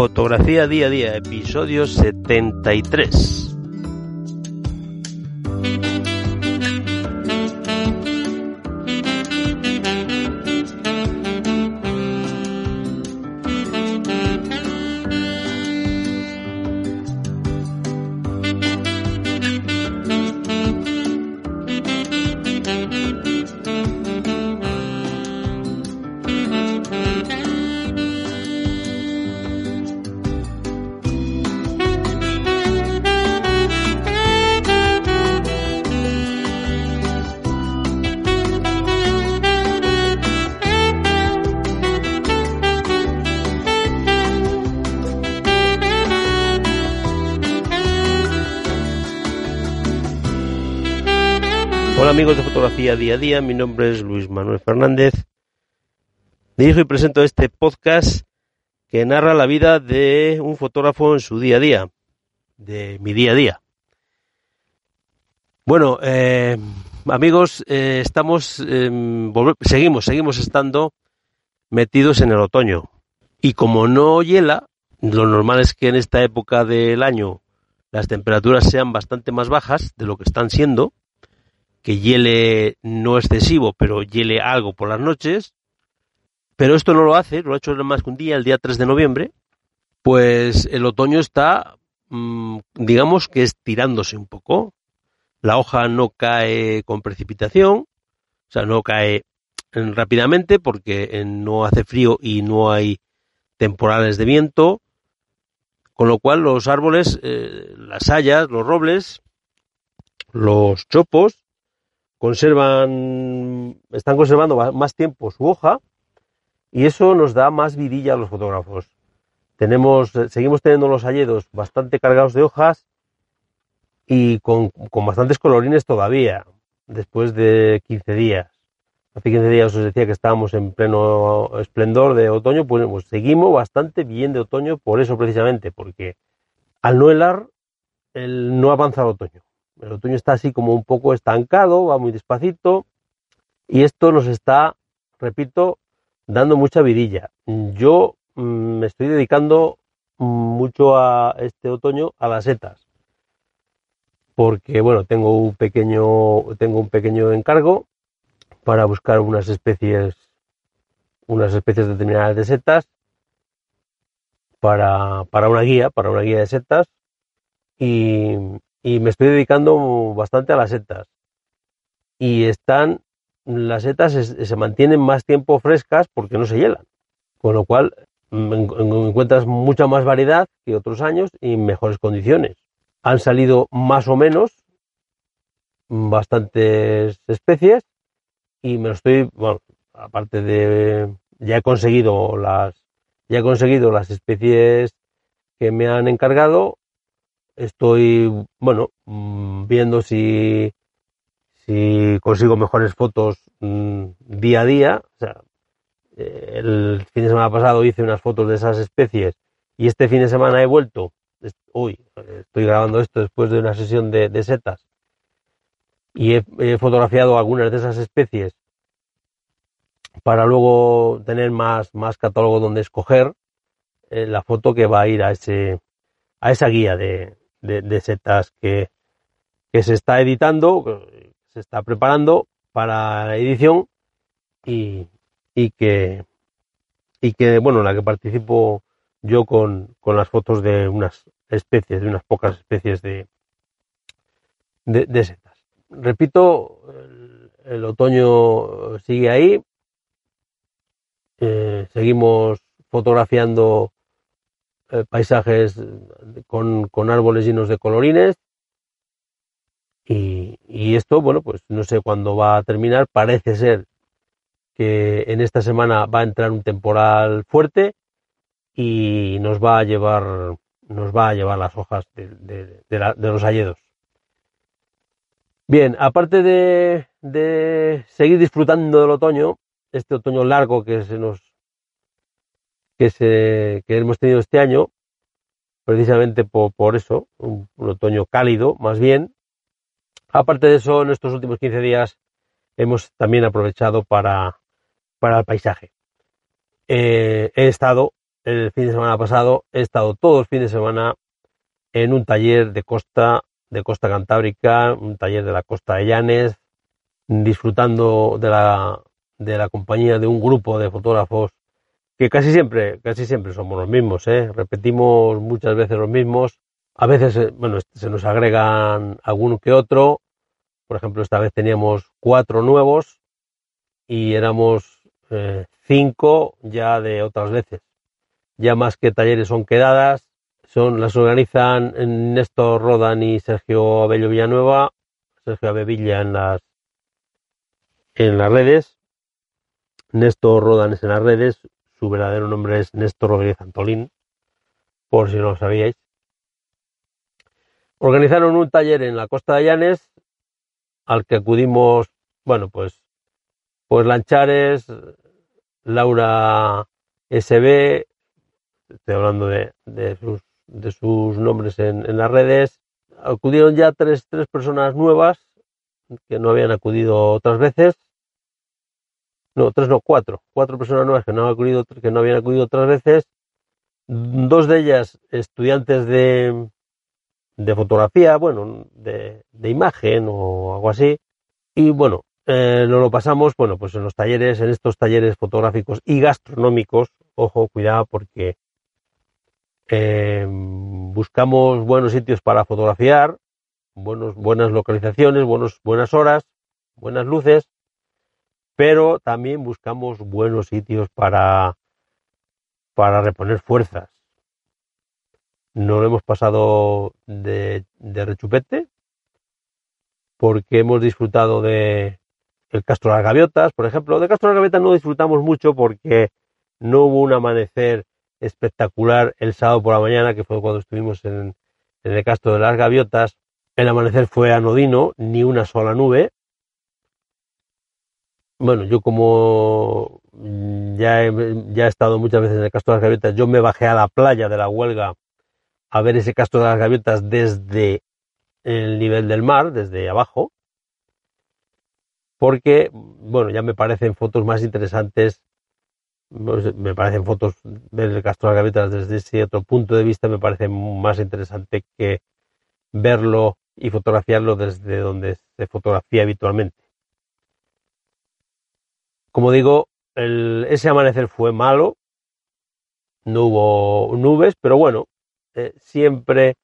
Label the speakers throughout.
Speaker 1: Fotografía día a día, episodio 73. Amigos de Fotografía Día a Día, mi nombre es Luis Manuel Fernández. Dirijo y presento este podcast que narra la vida de un fotógrafo en su día a día, de mi día a día. Bueno, eh, amigos, eh, estamos, eh, seguimos, seguimos estando metidos en el otoño. Y como no hiela, lo normal es que en esta época del año las temperaturas sean bastante más bajas de lo que están siendo que hiele no excesivo, pero hiele algo por las noches, pero esto no lo hace, lo ha hecho más que un día, el día 3 de noviembre, pues el otoño está, mm, digamos que estirándose un poco. La hoja no cae con precipitación, o sea, no cae rápidamente porque no hace frío y no hay temporales de viento, con lo cual los árboles, eh, las hayas, los robles, los chopos, conservan, están conservando más tiempo su hoja y eso nos da más vidilla a los fotógrafos. Tenemos, seguimos teniendo los hayedos bastante cargados de hojas y con, con bastantes colorines todavía, después de 15 días. Hace 15 días os decía que estábamos en pleno esplendor de otoño, pues, pues seguimos bastante bien de otoño por eso precisamente, porque al no helar, el no avanza el otoño. El otoño está así como un poco estancado, va muy despacito y esto nos está, repito, dando mucha vidilla. Yo mm, me estoy dedicando mucho a este otoño a las setas porque bueno tengo un pequeño tengo un pequeño encargo para buscar unas especies unas especies determinadas de setas para, para una guía para una guía de setas y, y me estoy dedicando bastante a las setas. Y están, las setas se, mantienen más tiempo frescas porque no se hielan. Con lo cual mm, encuentras mucha más variedad que otros años y mejores condiciones. Han salido más o menos bastantes especies y me lo estoy, bueno, aparte de, ya he conseguido las, ya he conseguido las especies que me han encargado estoy, bueno, mm, viendo si, si consigo mejores fotos mm, día a día. Eh, el fin de semana pasado hice unas fotos de esas especies y este fin de semana he vuelto. Uy, estoy grabando esto después de una sesión de, setas y he, fotografiado algunas de esas especies para luego tener más, más catálogo donde escoger eh, la foto que va a ir a ese a esa guía de, de, setas que, que, se está editando, se está preparando para la edición y, y que y que bueno, en la que participo yo con, con, las fotos de unas especies, de unas pocas especies de, de, setas. Repito, el, otoño sigue ahí, eh, seguimos fotografiando eh, paisajes con, con, árboles llenos de colorines. Y, y, esto, bueno, pues no sé cuándo va a terminar. Parece ser que en esta semana va a entrar un temporal fuerte y nos va a llevar, nos va a llevar las hojas de, de, los hayedos. Bien, aparte de, de seguir disfrutando del otoño, este otoño largo que se nos que, hemos tenido este año, precisamente por, eso, un, otoño cálido más bien. Aparte de eso, en estos últimos 15 días hemos también aprovechado para, para el paisaje. Eh, he estado el fin de semana pasado he estado todo el fin de semana en un taller de costa, de costa cantábrica, un taller de la costa de Llanes, disfrutando de la, de la compañía de un grupo de fotógrafos que casi siempre, casi siempre somos los mismos, ¿eh? repetimos muchas veces los mismos, a veces, eh, bueno, se nos agregan alguno que otro, por ejemplo, esta vez teníamos cuatro nuevos y éramos eh, cinco ya de otras veces. Ya más que talleres son quedadas, son, las organizan Néstor Rodan y Sergio Abello Villanueva, Sergio Abevilla en las, en las redes, Néstor Rodan es en las redes, su verdadero nombre es Néstor Rodríguez Antolín, por si no lo sabíais. Organizaron un taller en la costa de Llanes al que acudimos, bueno, pues, pues Lanchares, Laura SB, estoy hablando de, sus, nombres en, en, las redes, acudieron ya tres, tres personas nuevas que no habían acudido otras veces no, tres no, cuatro, cuatro personas nuevas que no, han acudido, que no habían acudido otras veces, dos de ellas estudiantes de, de fotografía, bueno, de, de, imagen o algo así, y bueno, eh, lo pasamos, bueno, pues en los talleres, en estos talleres fotográficos y gastronómicos, ojo, cuidado porque eh, buscamos buenos sitios para fotografiar, buenos, buenas localizaciones, buenos, buenas horas, buenas luces, pero también buscamos buenos sitios para, para reponer fuerzas. No lo hemos pasado de, rechupete porque hemos disfrutado de el Castro de las Gaviotas, por ejemplo. De Castro de las Gaviotas no disfrutamos mucho porque no hubo un amanecer espectacular el sábado por la mañana, que fue cuando estuvimos en, en el Castro de las Gaviotas. El amanecer fue anodino, ni una sola nube, bueno, yo como ya he, ya he estado muchas veces en el Castro de las Gaviotas, yo me bajé a la playa de la Huelga a ver ese Castro de las Gaviotas desde el nivel del mar, desde abajo, porque, bueno, ya me parecen fotos más interesantes, me parecen fotos ver el Castro de las Gaviotas desde ese otro punto de vista, me parece más interesante que verlo y fotografiarlo desde donde se fotografía habitualmente. Como digo, ese amanecer fue malo, no hubo nubes, pero bueno, eh, siempre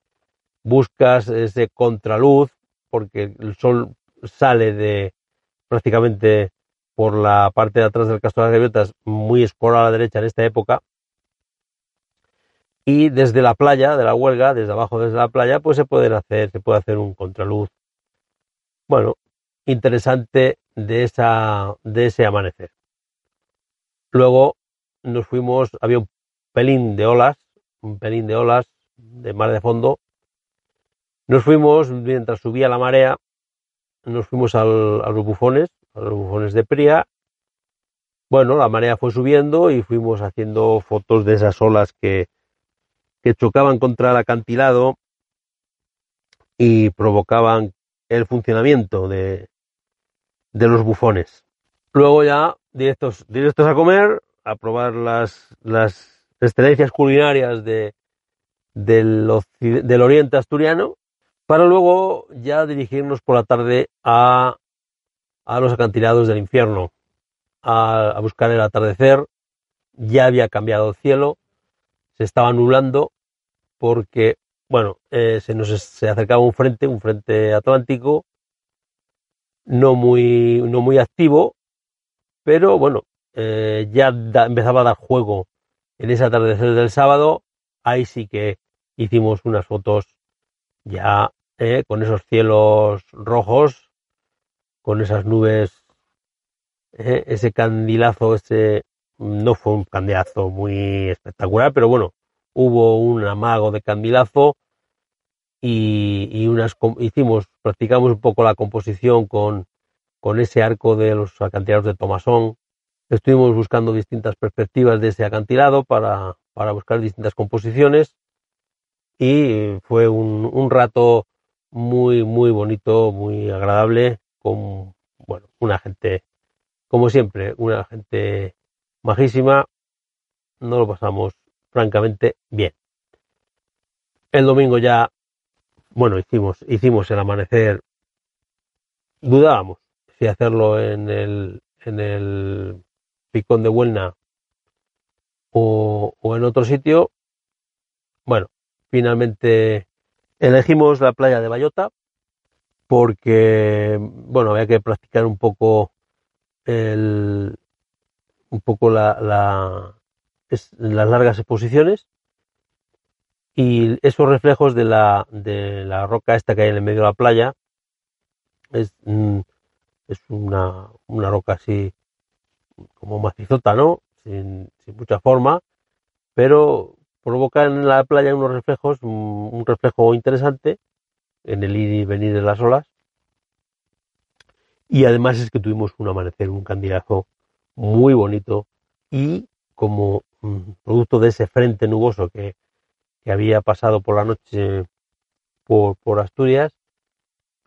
Speaker 1: buscas ese contraluz porque el sol sale de prácticamente por la parte de atrás del Castro de las Gaviotas, muy escuro a la derecha en esta época. Y desde la playa, de la huelga, desde abajo desde la playa, pues se puede hacer, se puede hacer un contraluz. Bueno, interesante de, esa, de ese amanecer. Luego nos fuimos, había un pelín de olas, un pelín de olas de mar de fondo. Nos fuimos, mientras subía la marea, nos fuimos a los bufones, a los bufones de Pría. Bueno, la marea fue subiendo y fuimos haciendo fotos de esas olas que, que chocaban contra el acantilado y provocaban el funcionamiento de, de los bufones. Luego ya directos, directos a comer, a probar las, las excelencias culinarias de, del, del oriente asturiano, para luego ya dirigirnos por la tarde a, a los acantilados del infierno, a, a, buscar el atardecer. Ya había cambiado el cielo, se estaba nublando porque, bueno, eh, se nos se acercaba un frente, un frente atlántico, no muy, no muy activo, pero bueno, eh, ya empezaba a dar juego en ese atardecer del sábado. Ahí sí que hicimos unas fotos ya eh, con esos cielos rojos, con esas nubes, eh, ese candilazo, ese no fue un candilazo muy espectacular, pero bueno, hubo un amago de candilazo y, unas hicimos, practicamos un poco la composición con, con ese arco de los acantilados de Tomasón. Estuvimos buscando distintas perspectivas de ese acantilado para, para buscar distintas composiciones y fue un, un, rato muy, muy bonito, muy agradable, con bueno, una gente, como siempre, una gente majísima. No lo pasamos francamente bien. El domingo ya, bueno, hicimos, hicimos el amanecer, dudábamos si hacerlo en el, en el Picón de Huelna o, o en otro sitio. Bueno, finalmente elegimos la playa de Bayota porque, bueno, había que practicar un poco el, un poco la, la, las largas exposiciones y esos reflejos de la, de la roca esta que hay en el medio de la playa es, mm, es una, una roca así como macizota, ¿no? Sin, sin, mucha forma, pero provoca en la playa unos reflejos, un, un reflejo interesante en el ir y venir de las olas. Y además es que tuvimos un amanecer, un candidato muy bonito y como mm, producto de ese frente nuboso que, que había pasado por la noche por, Asturias,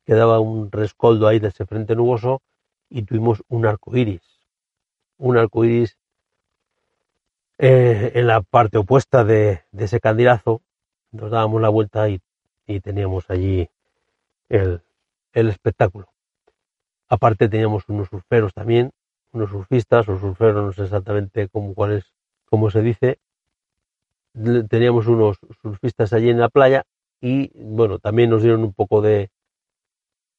Speaker 1: quedaba un rescoldo ahí de ese frente nuboso y tuvimos un arco iris. Un arco iris eh, en la parte opuesta de, ese candidazo. Nos dábamos la vuelta y, y teníamos allí el, el espectáculo. Aparte teníamos unos surferos también unos surfistas o surferos, no sé exactamente cómo, cuál es, cómo se dice. Teníamos unos surfistas allí en la playa y bueno, también nos dieron un poco de,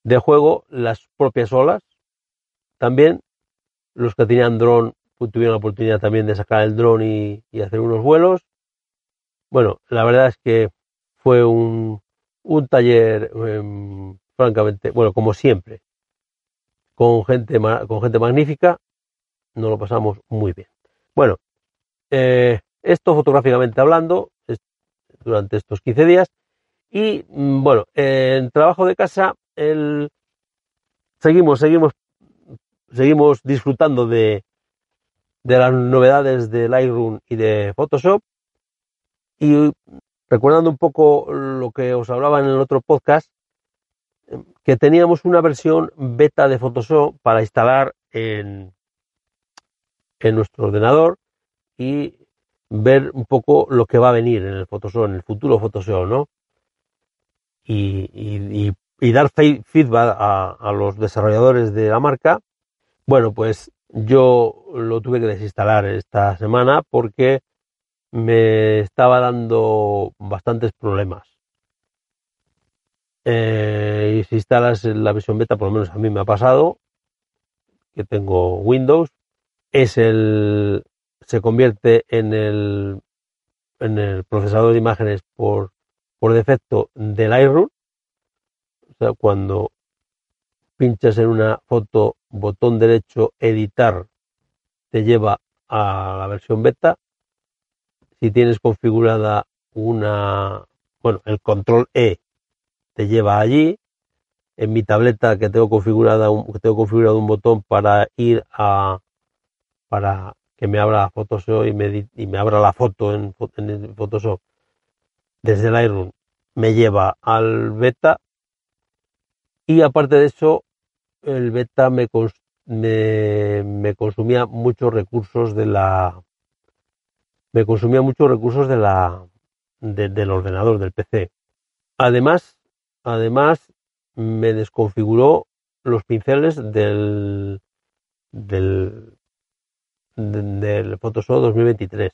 Speaker 1: de juego las propias olas. También los que tenían dron pues, tuvieron la oportunidad también de sacar el dron y, hacer unos vuelos. Bueno, la verdad es que fue un, un taller, eh, francamente, bueno, como siempre, con gente, con gente magnífica, nos lo pasamos muy bien. Bueno, eh, esto fotográficamente hablando, durante estos 15 días, y mm, bueno, en trabajo de casa, seguimos, seguimos, seguimos disfrutando de, de las novedades de Lightroom y de Photoshop, y recordando un poco lo que os hablaba en el otro podcast, que teníamos una versión beta de Photoshop para instalar en, en nuestro ordenador y ver un poco lo que va a venir en el Photoshop, en el futuro Photoshop, ¿no? Y, y, dar feedback a, a, los desarrolladores de la marca. Bueno, pues yo lo tuve que desinstalar esta semana porque me estaba dando bastantes problemas. Eh, y si instalas la versión beta, por lo menos a mí me ha pasado, que tengo Windows, es el se convierte en el en el procesador de imágenes por, por defecto del Lightroom. O sea, cuando pinchas en una foto, botón derecho, editar, te lleva a la versión beta. Si tienes configurada una, bueno, el control E te lleva allí. En mi tableta que tengo configurada que tengo configurado un botón para ir a para que me abra Photoshop y me, y me abra la foto en, en Photoshop desde Lightroom me lleva al beta. Y aparte de eso el beta me, me, me consumía muchos recursos de la me consumía muchos recursos de la de, del ordenador del PC además Además, me desconfiguró los pinceles del, del, del Photoshop 2023.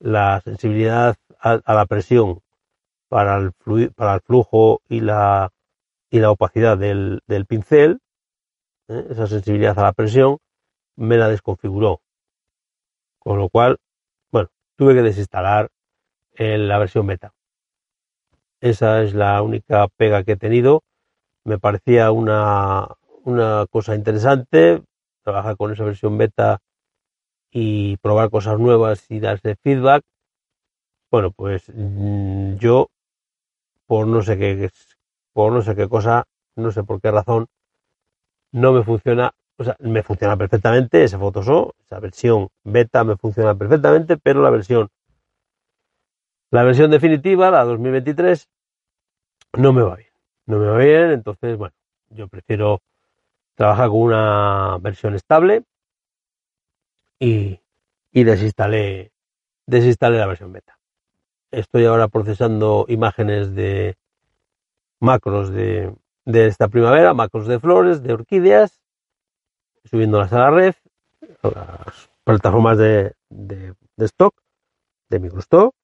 Speaker 1: La sensibilidad a, la presión para el, para el flujo y la, y la opacidad del, pincel, ¿eh? esa sensibilidad a la presión, me la desconfiguró. Con lo cual, bueno, tuve que desinstalar la versión beta. Esa es la única pega que he tenido. Me parecía una, una cosa interesante trabajar con esa versión beta y probar cosas nuevas y darse feedback. Bueno, pues mm, yo por no sé qué por no sé qué cosa, no sé por qué razón, no me funciona, o sea, me funciona perfectamente ese Photoshop, esa versión beta me funciona perfectamente, pero la versión la versión definitiva, la 2023, no me va bien. No me va bien, entonces, bueno, yo prefiero trabajar con una versión estable y, y desinstalé desinstalé la versión beta. Estoy ahora procesando imágenes de macros de, esta primavera, macros de flores, de orquídeas, subiéndolas a la red, a las plataformas de, de, de stock, de microstock.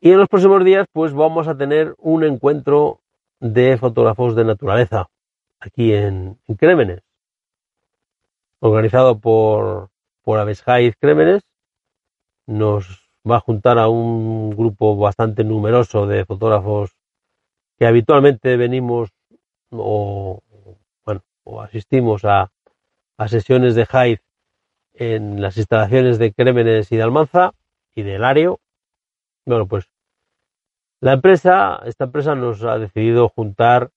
Speaker 1: Y en los próximos días, pues vamos a tener un encuentro de fotógrafos de naturaleza aquí en, Crémenes, organizado por, por Aveshaiz Crémenes. Nos va a juntar a un grupo bastante numeroso de fotógrafos que habitualmente venimos o, bueno, o asistimos a, a sesiones de Hyde en las instalaciones de Crémenes y de Almanza y de Lario. Bueno, pues la empresa, esta empresa nos ha decidido juntar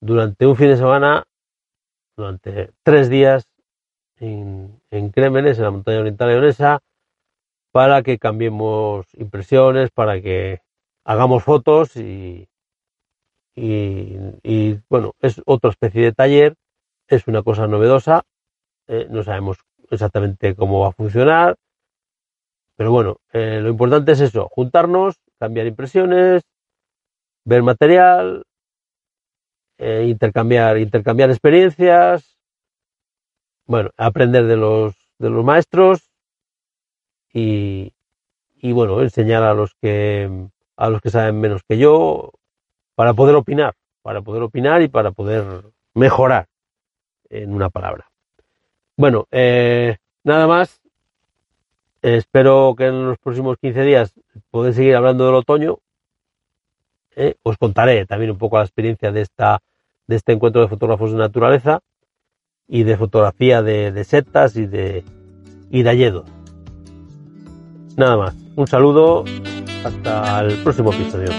Speaker 1: durante un fin de semana, durante tres días en, en en la montaña oriental leonesa, para que cambiemos impresiones, para que hagamos fotos y, y, bueno, es otra especie de taller, es una cosa novedosa, eh, no sabemos exactamente cómo va a funcionar, pero bueno, eh, lo importante es eso, juntarnos, cambiar impresiones, ver material, eh, intercambiar, intercambiar experiencias, bueno, aprender de los, de los maestros y, y bueno, enseñar a los que a los que saben menos que yo para poder opinar, para poder opinar y para poder mejorar en una palabra. Bueno, eh, nada más. Espero que en los próximos 15 días podáis seguir hablando del otoño ¿eh? os contaré también un poco la experiencia de, esta, de este encuentro de fotógrafos de naturaleza y de fotografía de, setas y de, y de. Nada más, un saludo, hasta el próximo episodio.